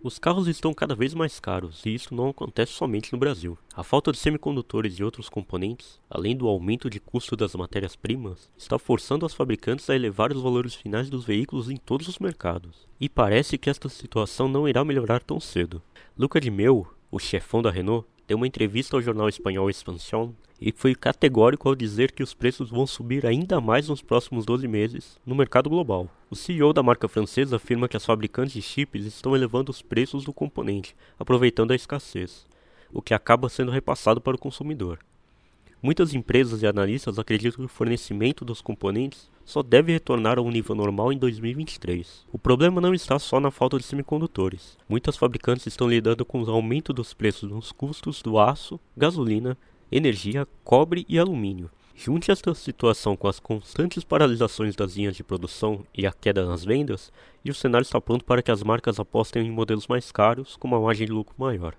Os carros estão cada vez mais caros e isso não acontece somente no Brasil. A falta de semicondutores e outros componentes, além do aumento de custo das matérias-primas, está forçando as fabricantes a elevar os valores finais dos veículos em todos os mercados. E parece que esta situação não irá melhorar tão cedo. Luca de Meu, o chefão da Renault, deu uma entrevista ao jornal espanhol Expansión e foi categórico ao dizer que os preços vão subir ainda mais nos próximos 12 meses no mercado global. O CEO da marca francesa afirma que as fabricantes de chips estão elevando os preços do componente, aproveitando a escassez, o que acaba sendo repassado para o consumidor. Muitas empresas e analistas acreditam que o fornecimento dos componentes só deve retornar a um nível normal em 2023. O problema não está só na falta de semicondutores. Muitas fabricantes estão lidando com o aumento dos preços nos custos do aço, gasolina, energia, cobre e alumínio. Junte esta situação com as constantes paralisações das linhas de produção e a queda nas vendas, e o cenário está pronto para que as marcas apostem em modelos mais caros com uma margem de lucro maior.